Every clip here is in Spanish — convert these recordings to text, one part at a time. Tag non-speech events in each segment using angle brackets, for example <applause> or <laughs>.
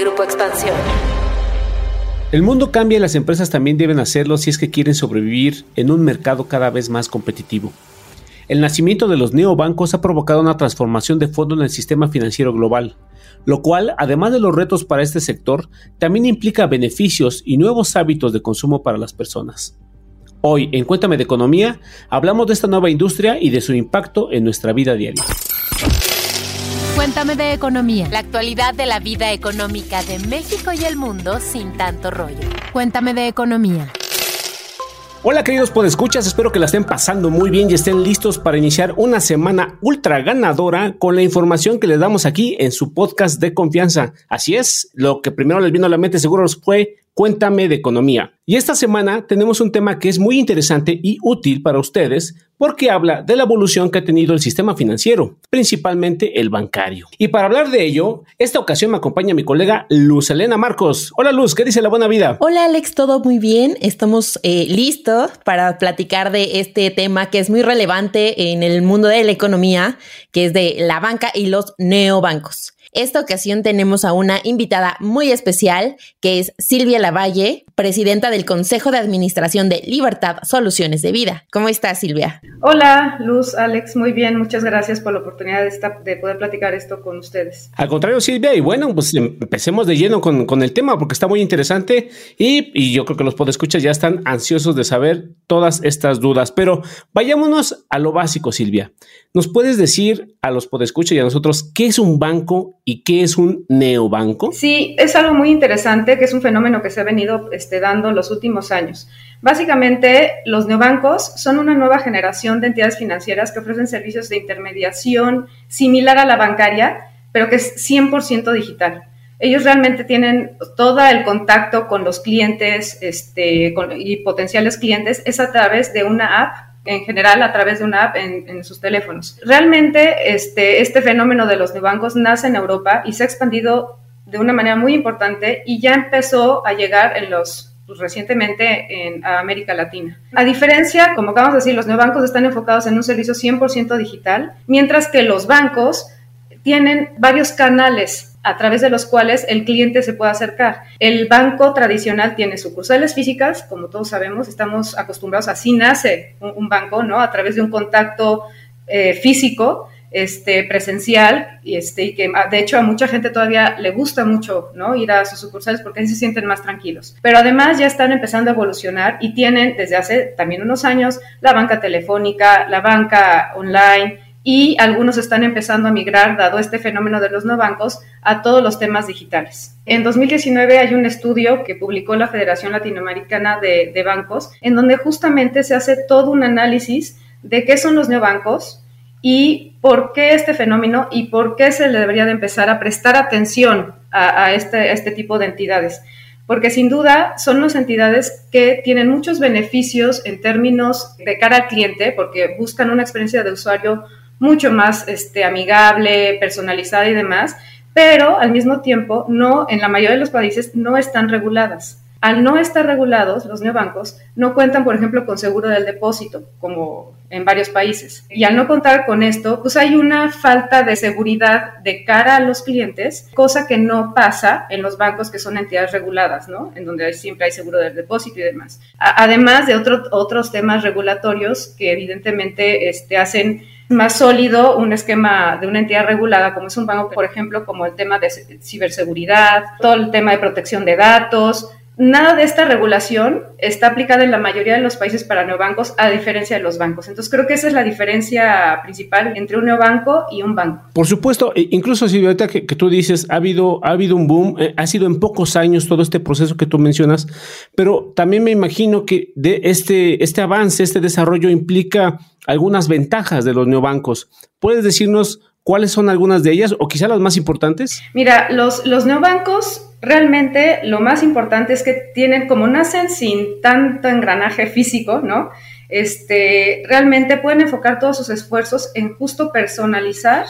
Grupo Expansión. El mundo cambia y las empresas también deben hacerlo si es que quieren sobrevivir en un mercado cada vez más competitivo. El nacimiento de los neobancos ha provocado una transformación de fondo en el sistema financiero global, lo cual, además de los retos para este sector, también implica beneficios y nuevos hábitos de consumo para las personas. Hoy, en Cuéntame de Economía, hablamos de esta nueva industria y de su impacto en nuestra vida diaria. Cuéntame de economía. La actualidad de la vida económica de México y el mundo sin tanto rollo. Cuéntame de economía. Hola queridos podescuchas, espero que la estén pasando muy bien y estén listos para iniciar una semana ultra ganadora con la información que les damos aquí en su podcast de confianza. Así es, lo que primero les vino a la mente seguro fue Cuéntame de economía. Y esta semana tenemos un tema que es muy interesante y útil para ustedes porque habla de la evolución que ha tenido el sistema financiero, principalmente el bancario. Y para hablar de ello, esta ocasión me acompaña mi colega Luz Elena Marcos. Hola Luz, ¿qué dice la buena vida? Hola Alex, todo muy bien. Estamos eh, listos para platicar de este tema que es muy relevante en el mundo de la economía, que es de la banca y los neobancos. Esta ocasión tenemos a una invitada muy especial, que es Silvia Lavalle, presidenta del Consejo de Administración de Libertad Soluciones de Vida. ¿Cómo estás, Silvia? Hola, Luz, Alex, muy bien. Muchas gracias por la oportunidad de, poder platicar esto con ustedes. Al contrario, Silvia, y bueno, pues empecemos de lleno con, el tema porque está muy interesante y, y yo creo que los podescuchas ya están ansiosos de saber todas estas dudas. Pero vayámonos a lo básico, Silvia. ¿Nos puedes decir a los podescuchas y a nosotros qué es un banco ¿Y qué es un neobanco? Sí, es algo muy interesante, que es un fenómeno que se ha venido este, dando los últimos años. Básicamente, los neobancos son una nueva generación de entidades financieras que ofrecen servicios de intermediación similar a la bancaria, pero que es 100% digital. Ellos realmente tienen todo el contacto con los clientes este, y potenciales clientes, es a través de una app en general a través de una app en, sus teléfonos. Realmente este, este fenómeno de los neobancos nace en Europa y se ha expandido de una manera muy importante y ya empezó a llegar en los pues, recientemente en América Latina. A diferencia, como acabamos de decir, los neobancos están enfocados en un servicio 100% digital, mientras que los bancos tienen varios canales a través de los cuales el cliente se puede acercar. El banco tradicional tiene sucursales físicas, como todos sabemos, estamos acostumbrados, así nace un, banco, ¿no? A través de un contacto eh, físico, este, presencial, y, este, y que de hecho a mucha gente todavía le gusta mucho ¿no? ir a sus sucursales porque ahí se sienten más tranquilos. Pero además ya están empezando a evolucionar y tienen desde hace también unos años la banca telefónica, la banca online, y algunos están empezando a migrar, dado este fenómeno de los no bancos, a todos los temas digitales. En 2019 hay un estudio que publicó la Federación Latinoamericana de, Bancos, en donde justamente se hace todo un análisis de qué son los neobancos y por qué este fenómeno y por qué se le debería de empezar a prestar atención a, este, a este tipo de entidades porque sin duda son las entidades que tienen muchos beneficios en términos de cara al cliente, porque buscan una experiencia de usuario mucho más este, amigable, personalizada y demás, pero al mismo tiempo no, en la mayoría de los países no están reguladas. Al no estar regulados, los neobancos no cuentan, por ejemplo, con seguro del depósito, como en varios países. Y al no contar con esto, pues hay una falta de seguridad de cara a los clientes, cosa que no pasa en los bancos que son entidades reguladas, ¿no? En donde siempre hay seguro del depósito y demás. además de otros temas regulatorios que evidentemente este, hacen más sólido un esquema de una entidad regulada como es un banco, por ejemplo, como el tema de ciberseguridad, todo el tema de protección de datos. Nada de esta regulación está aplicada en la mayoría de los países para neobancos, a diferencia de los bancos. Entonces, creo que esa es la diferencia principal entre un neobanco y un banco. Por supuesto, e incluso si ahorita que, tú dices, ha habido, ha habido un boom, eh, ha sido en pocos años todo este proceso que tú mencionas, pero también me imagino que de este, este avance, este desarrollo implica algunas ventajas de los neobancos. ¿Puedes decirnos cuáles son algunas de ellas o quizá las más importantes? Mira, los, los neobancos realmente lo más importante es que tienen, como nacen sin tanto engranaje físico, ¿no? Este, realmente pueden enfocar todos sus esfuerzos en justo personalizar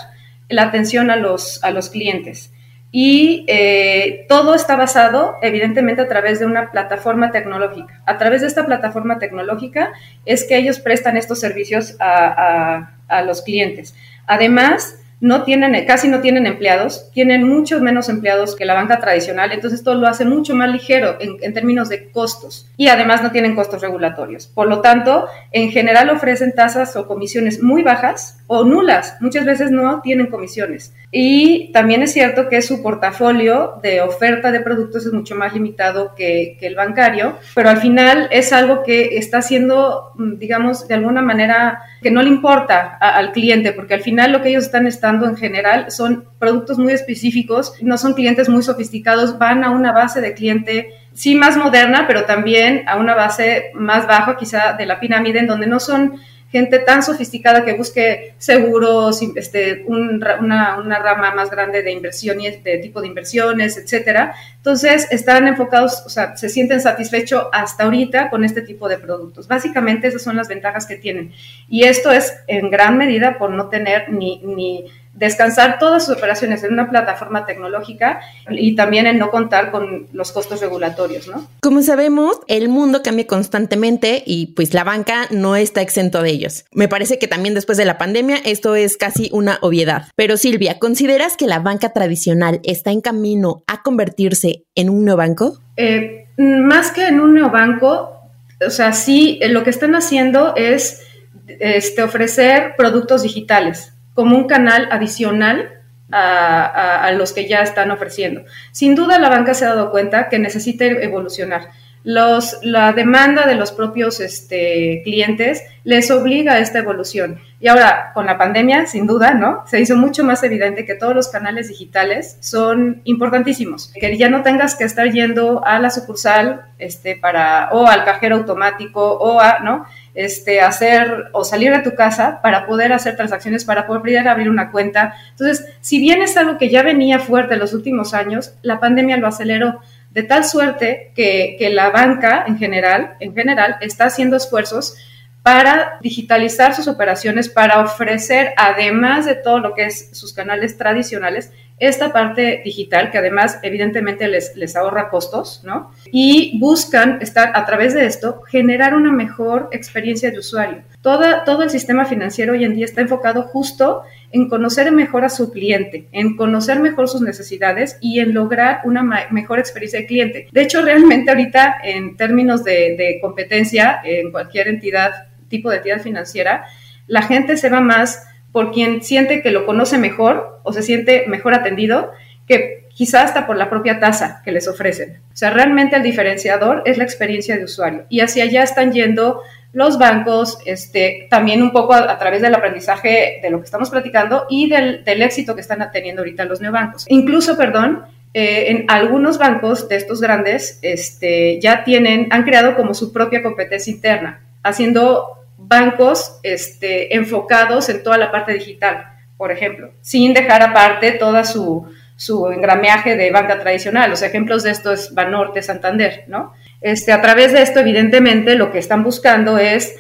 la atención a los, a los clientes. Y eh, todo está basado, evidentemente, a través de una plataforma tecnológica. A través de esta plataforma tecnológica es que ellos prestan estos servicios a, a, los clientes. Además, no tienen, casi no tienen empleados, tienen muchos menos empleados que la banca tradicional, entonces esto lo hace mucho más ligero en, términos de costos y además no tienen costos regulatorios. Por lo tanto, en general ofrecen tasas o comisiones muy bajas o nulas, muchas veces no tienen comisiones. Y también es cierto que su portafolio de oferta de productos es mucho más limitado que, el bancario, pero al final es algo que está haciendo, digamos, de alguna manera que no le importa al cliente, porque al final lo que ellos están estando en general son productos muy específicos, no son clientes muy sofisticados, van a una base de cliente sí más moderna, pero también a una base más baja quizá de la pirámide, en donde no son gente tan sofisticada que busque seguros, este, una, una, rama más grande de inversiones, de tipo de inversiones, etcétera. Entonces, están enfocados, o sea, se sienten satisfechos hasta ahorita con este tipo de productos. Básicamente, esas son las ventajas que tienen. Y esto es en gran medida por no tener ni, ni descansar todas sus operaciones en una plataforma tecnológica y también en no contar con los costos regulatorios, ¿no? Como sabemos, el mundo cambia constantemente y pues la banca no está exento de ellos. Me parece que también después de la pandemia esto es casi una obviedad. Pero Silvia, ¿consideras que la banca tradicional está en camino a convertirse en un neobanco? Eh, más que en un neobanco, o sea, sí, lo que están haciendo es este, ofrecer productos digitales como un canal adicional a, los que ya están ofreciendo. Sin duda la banca se ha dado cuenta que necesita evolucionar. La demanda de los propios este, clientes les obliga a esta evolución. Y ahora, con la pandemia, sin duda, ¿no? Se hizo mucho más evidente que todos los canales digitales son importantísimos. Que ya no tengas que estar yendo a la sucursal este, para, o al cajero automático o a, ¿no? este, hacer o salir de tu casa para poder hacer transacciones, para poder abrir una cuenta. Entonces, si bien es algo que ya venía fuerte en los últimos años, la pandemia lo aceleró de tal suerte que, que la banca en general, en general está haciendo esfuerzos para digitalizar sus operaciones, para ofrecer, además de todo lo que es sus canales tradicionales, esta parte digital que además evidentemente les, les ahorra costos, ¿no? Y buscan estar a través de esto generar una mejor experiencia de usuario. Toda, todo el sistema financiero hoy en día está enfocado justo en conocer mejor a su cliente, en conocer mejor sus necesidades y en lograr una mejor experiencia de cliente. De hecho, realmente ahorita en términos de, de competencia en cualquier entidad, tipo de entidad financiera, la gente se va más por quien siente que lo conoce mejor o se siente mejor atendido que quizás hasta por la propia tasa que les ofrecen. O sea, realmente el diferenciador es la experiencia de usuario y hacia allá están yendo los bancos, este, también un poco a, través del aprendizaje de lo que estamos platicando y del, éxito que están teniendo ahorita los neobancos. Incluso, perdón, eh, en algunos bancos de estos grandes este, ya tienen, han creado como su propia competencia interna, haciendo bancos este, enfocados en toda la parte digital, por ejemplo, sin dejar aparte toda su, su engrameaje de banca tradicional. Los ejemplos de esto es Banorte, Santander, ¿no? Este, a través de esto, evidentemente, lo que están buscando es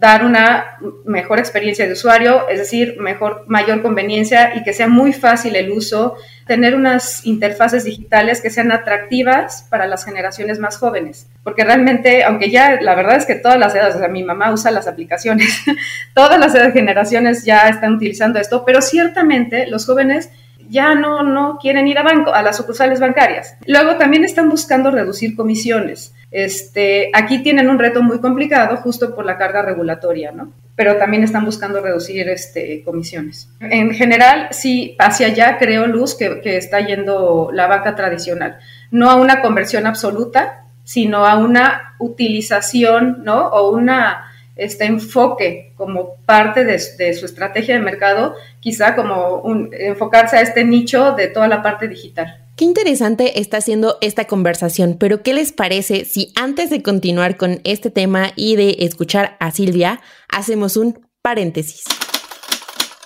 dar una mejor experiencia de usuario, es decir, mejor, mayor conveniencia y que sea muy fácil el uso, tener unas interfaces digitales que sean atractivas para las generaciones más jóvenes. Porque realmente, aunque ya la verdad es que todas las edades, o sea, mi mamá usa las aplicaciones, <laughs> todas las generaciones ya están utilizando esto, pero ciertamente los jóvenes ya no, no quieren ir a banco, a las sucursales bancarias. Luego también están buscando reducir comisiones. Este, aquí tienen un reto muy complicado justo por la carga regulatoria, ¿no? Pero también están buscando reducir este, comisiones. En general, sí, hacia allá creo, Luz, que, que está yendo la banca tradicional. No a una conversión absoluta, sino a una utilización, ¿no? O una este enfoque como parte de, su estrategia de mercado, quizá como un, enfocarse a este nicho de toda la parte digital. Qué interesante está siendo esta conversación, pero ¿qué les parece si antes de continuar con este tema y de escuchar a Silvia, hacemos un paréntesis?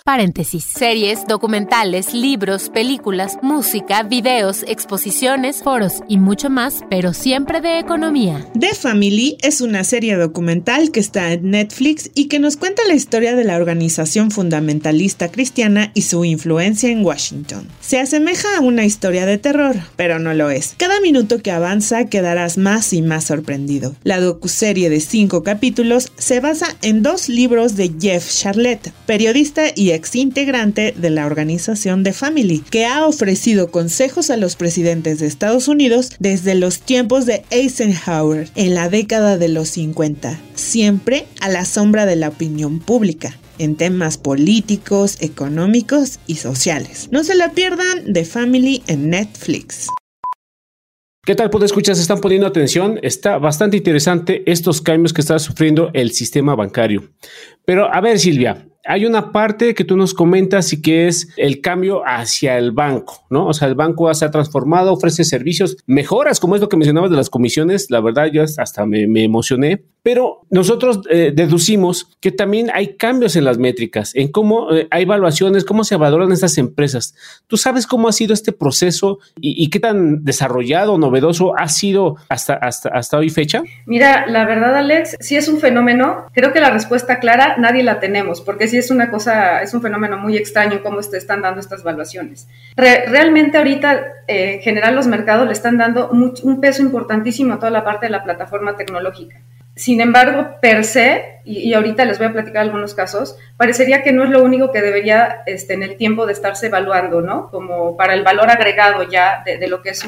Paréntesis. Series, documentales, libros, películas, música, videos, exposiciones, foros y mucho más, pero siempre de economía. The Family es una serie documental que está en Netflix y que nos cuenta la historia de la organización fundamentalista cristiana y su influencia en Washington. Se asemeja a una historia de terror, pero no lo es. Cada minuto que avanza quedarás más y más sorprendido. La docuserie de cinco capítulos se basa en dos libros de Jeff Charlotte, periodista y ex integrante de la organización The Family, que ha ofrecido consejos a los presidentes de Estados Unidos desde los tiempos de Eisenhower en la década de los 50, siempre a la sombra de la opinión pública en temas políticos, económicos y sociales. No se la pierdan The Family en Netflix. ¿Qué tal, pues escuchas? ¿Están poniendo atención? Está bastante interesante estos cambios que está sufriendo el sistema bancario. Pero a ver, Silvia, hay una parte que tú nos comentas y que es el cambio hacia el banco, ¿no? O sea, el banco se ha transformado, ofrece servicios, mejoras, como es lo que mencionabas de las comisiones. La verdad, yo hasta me, emocioné. Pero nosotros eh, deducimos que también hay cambios en las métricas, en cómo eh, hay evaluaciones, cómo se valoran estas empresas. ¿Tú sabes cómo ha sido este proceso y, qué tan desarrollado, novedoso ha sido hasta, hasta, hasta hoy fecha? Mira, la verdad, Alex, si es un fenómeno. Creo que la respuesta clara nadie la tenemos, porque es una cosa, es un fenómeno muy extraño cómo te están dando estas valuaciones. realmente ahorita, eh, en general, los mercados le están dando un peso importantísimo a toda la parte de la plataforma tecnológica. Sin embargo, per se, y, ahorita les voy a platicar algunos casos, parecería que no es lo único que debería este, en el tiempo de estarse evaluando, ¿no? Como para el valor agregado ya de, lo que es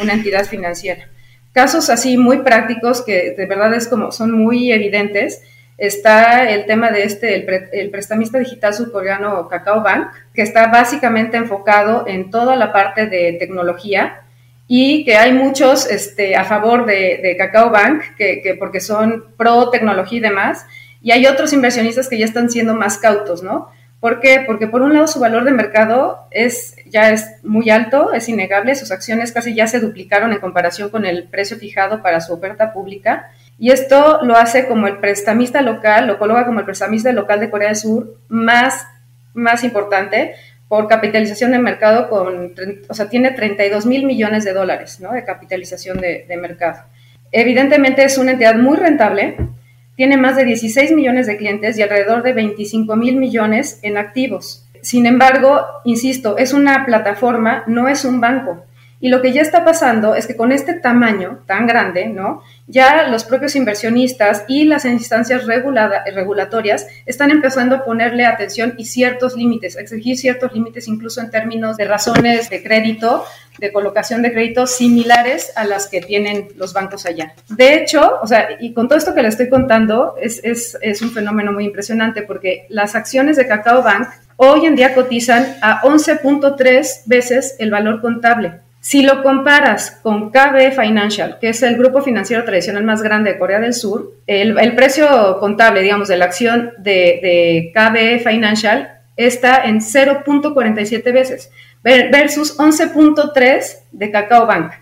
una entidad financiera. Casos así muy prácticos que de verdad es como son muy evidentes Está el tema de este, el, prestamista digital surcoreano Kakao Bank, que está básicamente enfocado en toda la parte de tecnología y que hay muchos este, a favor de, de Kakao Bank, que, porque son pro tecnología y demás, y hay otros inversionistas que ya están siendo más cautos, ¿no? ¿Por qué? Porque por un lado su valor de mercado es, ya es muy alto, es innegable, sus acciones casi ya se duplicaron en comparación con el precio fijado para su oferta pública y esto lo hace como el prestamista local, lo coloca como el prestamista local de Corea del Sur más, más importante por capitalización de mercado, con, o sea, tiene 32 mil millones de dólares ¿no? de capitalización de, de mercado. Evidentemente es una entidad muy rentable, tiene más de 16 millones de clientes y alrededor de 25 mil millones en activos. Sin embargo, insisto, es una plataforma, no es un banco. Y lo que ya está pasando es que con este tamaño tan grande, ¿no? Ya los propios inversionistas y las instancias regulatorias están empezando a ponerle atención y ciertos límites, exigir ciertos límites incluso en términos de razones de crédito, de colocación de crédito similares a las que tienen los bancos allá. De hecho, o sea, y con todo esto que le estoy contando, es, es, es un fenómeno muy impresionante porque las acciones de Cacao Bank hoy en día cotizan a 11.3 veces el valor contable si lo comparas con KB Financial, que es el grupo financiero tradicional más grande de Corea del Sur, el, precio contable, digamos, de la acción de, de KB Financial está en 0.47 veces versus 11.3 de Cacao Bank.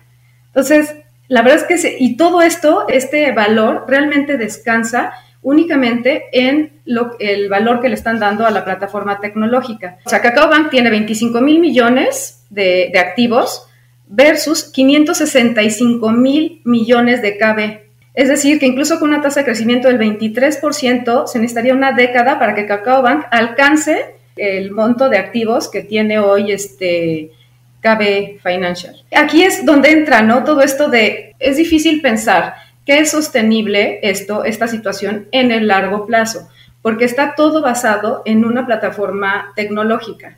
Entonces, la verdad es que, y todo esto, este valor realmente descansa únicamente en lo, el valor que le están dando a la plataforma tecnológica. O sea, Cacao Bank tiene 25 mil millones de activos, versus 565 mil millones de KB. Es decir, que incluso con una tasa de crecimiento del 23%, se necesitaría una década para que Cacao Bank alcance el monto de activos que tiene hoy este KB Financial. Aquí es donde entra, ¿no? Todo esto de, es difícil pensar que es sostenible esto, esta situación en el largo plazo, porque está todo basado en una plataforma tecnológica.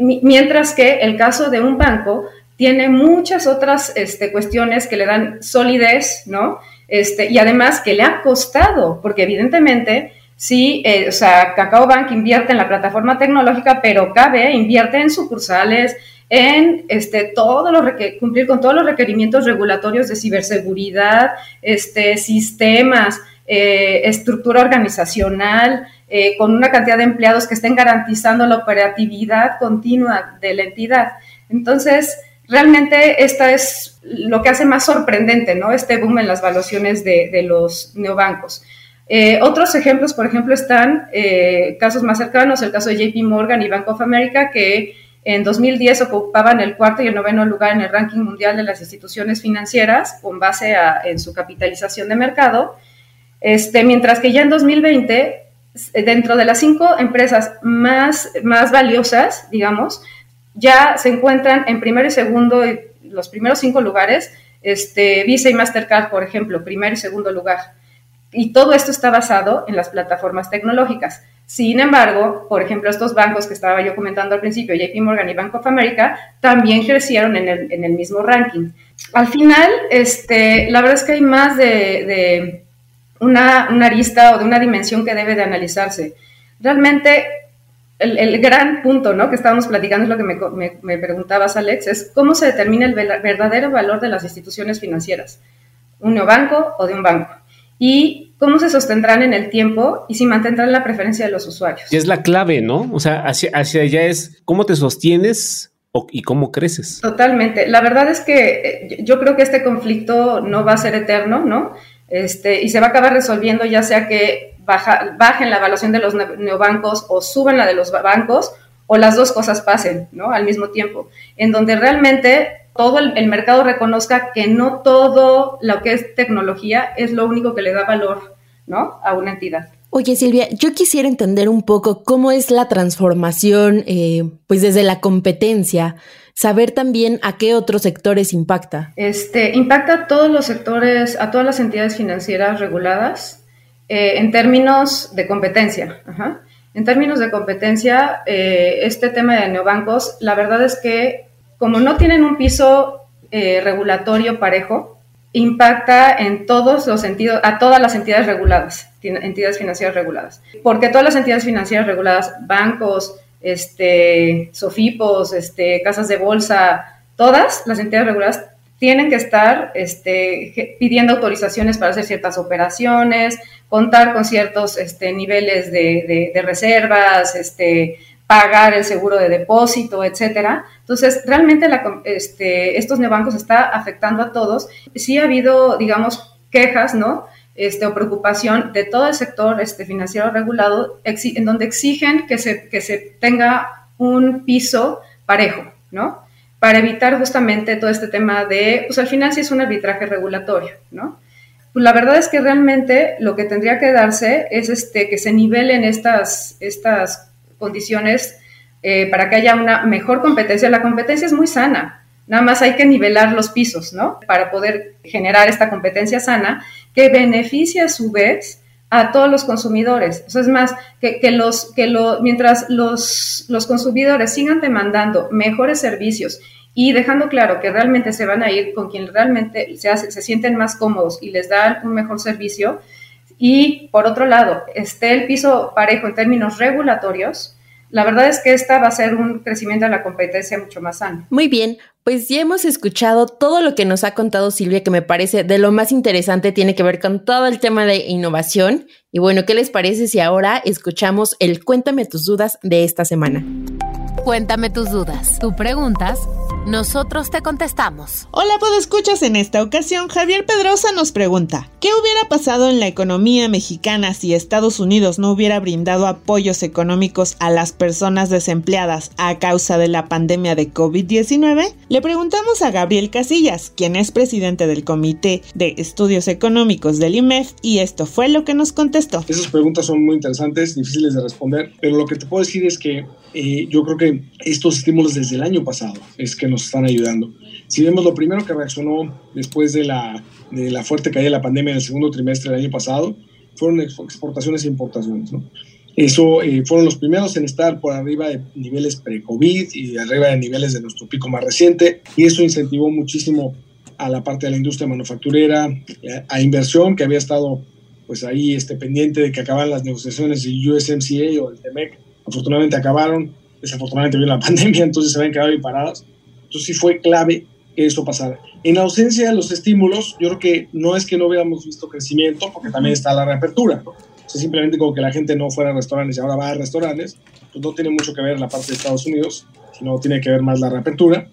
mientras que el caso de un banco tiene muchas otras este, cuestiones que le dan solidez, ¿no? Este, y además que le ha costado, porque evidentemente sí, eh, o sea, Cacao Bank invierte en la plataforma tecnológica, pero KB invierte en sucursales, en este, todo lo cumplir con todos los requerimientos regulatorios de ciberseguridad, este, sistemas, eh, estructura organizacional, eh, con una cantidad de empleados que estén garantizando la operatividad continua de la entidad. Entonces, realmente esta es lo que hace más sorprendente, ¿no? Este boom en las valuaciones de, los neobancos. Eh, otros ejemplos, por ejemplo, están eh, casos más cercanos, el caso de JP Morgan y Bank of America, que en 2010 ocupaban el cuarto y el noveno lugar en el ranking mundial de las instituciones financieras con base en su capitalización de mercado, este, mientras que ya en 2020, dentro de las cinco empresas más, más valiosas, digamos, ya se encuentran en primero y segundo, los primeros cinco lugares, este, Visa y Mastercard, por ejemplo, primer y segundo lugar. Y todo esto está basado en las plataformas tecnológicas. Sin embargo, por ejemplo, estos bancos que estaba yo comentando al principio, JP Morgan y Bank of America, también crecieron en el, mismo ranking. Al final, este, la verdad es que hay más de, una, una, arista o de una dimensión que debe de analizarse. Realmente, el, gran punto ¿no? que estábamos platicando es lo que me, me, preguntabas, Alex, es cómo se determina el verdadero valor de las instituciones financieras, un neobanco o de un banco. Y cómo se sostendrán en el tiempo y si mantendrán la preferencia de los usuarios. Y es la clave, ¿no? O sea, hacia, hacia allá es cómo te sostienes y cómo creces. Totalmente. La verdad es que eh, yo creo que este conflicto no va a ser eterno, ¿no? Este, y se va a acabar resolviendo ya sea que baja, bajen la evaluación de los neobancos o suban la de los bancos o las dos cosas pasen, ¿no? Al mismo tiempo, en donde realmente todo el, el mercado reconozca que no todo lo que es tecnología es lo único que le da valor, ¿no? A una entidad. Oye Silvia, yo quisiera entender un poco cómo es la transformación, eh, pues desde la competencia, saber también a qué otros sectores impacta. Este, impacta a todos los sectores, a todas las entidades financieras reguladas eh, en términos de competencia. En términos de competencia, eh, este tema de neobancos, la verdad es que como no tienen un piso regulatorio parejo, impacta en todos los sentidos, a todas las entidades reguladas, entidades financieras reguladas. Porque todas las entidades financieras reguladas, bancos, este, sofipos, este, casas de bolsa, todas las entidades reguladas tienen que estar este, pidiendo autorizaciones para hacer ciertas operaciones, contar con ciertos este, niveles de, reservas, este, pagar el seguro de depósito, etcétera. Entonces, realmente este, estos neobancos está afectando a todos. Sí ha habido, digamos, quejas, ¿no? Este, o preocupación de todo el sector financiero regulado, en donde exigen que se, que se tenga un piso parejo, ¿no? Para evitar justamente todo este tema de, pues al final sí es un arbitraje regulatorio, ¿no? Pues la verdad es que realmente lo que tendría que darse es este, que se nivelen estas, estas condiciones eh, para que haya una mejor competencia. La competencia es muy sana, nada más hay que nivelar los pisos, ¿no? Para poder generar esta competencia sana que beneficie a su vez a todos los consumidores. Es más, que, los, que lo, mientras los, los consumidores sigan demandando mejores servicios y dejando claro que realmente se van a ir con quien realmente se, hace, se sienten más cómodos y les dan un mejor servicio, y por otro lado, esté el piso parejo en términos regulatorios, la verdad es que esta va a ser un crecimiento de la competencia mucho más sano. Muy bien, pues ya hemos escuchado todo lo que nos ha contado Silvia, que me parece de lo más interesante, tiene que ver con todo el tema de innovación. Y bueno, ¿qué les parece si ahora escuchamos el Cuéntame tus dudas de esta semana? Cuéntame tus dudas. Tú preguntas, nosotros te contestamos. Hola, escuchas en esta ocasión Javier Pedrosa nos pregunta, ¿qué hubiera pasado en la economía mexicana si Estados Unidos no hubiera brindado apoyos económicos a las personas desempleadas a causa de la pandemia de COVID-19? Le preguntamos a Gabriel Casillas, quien es presidente del Comité de Estudios Económicos del IMEF, y esto fue lo que nos contestó. Esas preguntas son muy interesantes, difíciles de responder, pero lo que te puedo decir es que eh, yo creo que estos estímulos desde el año pasado es que nos están ayudando. Si vemos lo primero que reaccionó después de la, de la fuerte caída de la pandemia en el segundo trimestre del año pasado, fueron exportaciones e importaciones. ¿no? Eso eh, fueron los primeros en estar por arriba de niveles pre-COVID y arriba de niveles de nuestro pico más reciente, y eso incentivó muchísimo a la parte de la industria manufacturera, eh, a inversión que había estado pues ahí este, pendiente de que acabaran las negociaciones de USMCA o el TEMEC. Afortunadamente acabaron, desafortunadamente vino la <laughs> pandemia, entonces se habían quedado ahí paradas. Entonces sí fue clave que eso pasara. En ausencia de los estímulos, yo creo que no es que no hubiéramos visto crecimiento, porque también está la reapertura. ¿no? O sea, simplemente como que la gente no fuera a restaurantes y ahora va a restaurantes, pues no tiene mucho que ver la parte de Estados Unidos, sino tiene que ver más la reapertura.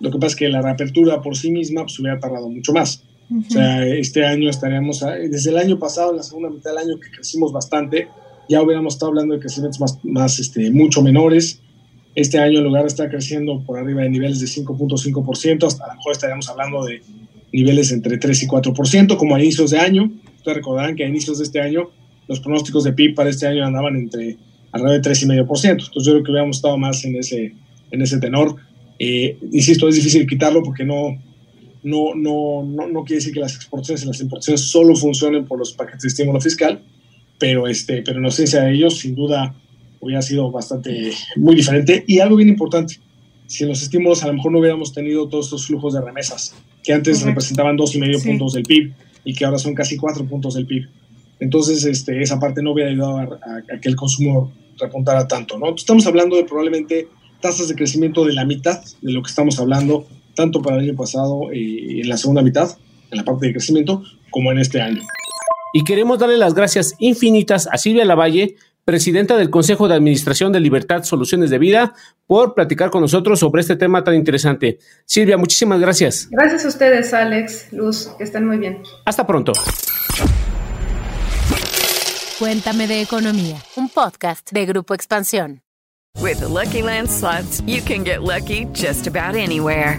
Lo que pasa es que la reapertura por sí misma pues, hubiera tardado mucho más. O sea, este año estaríamos, desde el año pasado, en la segunda mitad del año, que crecimos bastante, ya hubiéramos estado hablando de crecimientos más, más este, mucho menores. Este año, en lugar de estar creciendo por arriba de niveles de 5.5%, hasta a lo mejor estaríamos hablando de niveles entre 3 y 4%, como a inicios de año. Ustedes recordarán que a inicios de este año, los pronósticos de PIB para este año andaban entre alrededor de 3,5%. Entonces, yo creo que hubiéramos estado más en ese, en ese tenor. Eh, insisto, es difícil quitarlo porque no, no, no, no, no quiere decir que las exportaciones y las importaciones solo funcionen por los paquetes de estímulo fiscal, pero, este, pero en ausencia de ellos, sin duda, hubiera sido bastante, muy diferente. Y algo bien importante, si en los estímulos a lo mejor no hubiéramos tenido todos estos flujos de remesas, que antes representaban dos y medio puntos del PIB y que ahora son casi cuatro puntos del PIB. Entonces, este, esa parte no hubiera ayudado a, que el consumo repuntara tanto, ¿no? Estamos hablando de probablemente tasas de crecimiento de la mitad de lo que estamos hablando, tanto para el año pasado y en la segunda mitad, en la parte de crecimiento, como en este año. Y queremos darle las gracias infinitas a Silvia Lavalle, presidenta del Consejo de Administración de Libertad Soluciones de Vida, por platicar con nosotros sobre este tema tan interesante. Silvia, muchísimas gracias. Gracias a ustedes, Alex, Luz, que estén muy bien. Hasta pronto. Cuéntame de Economía, un podcast de Grupo Expansión. With Lucky Land slots, you can get lucky just about anywhere.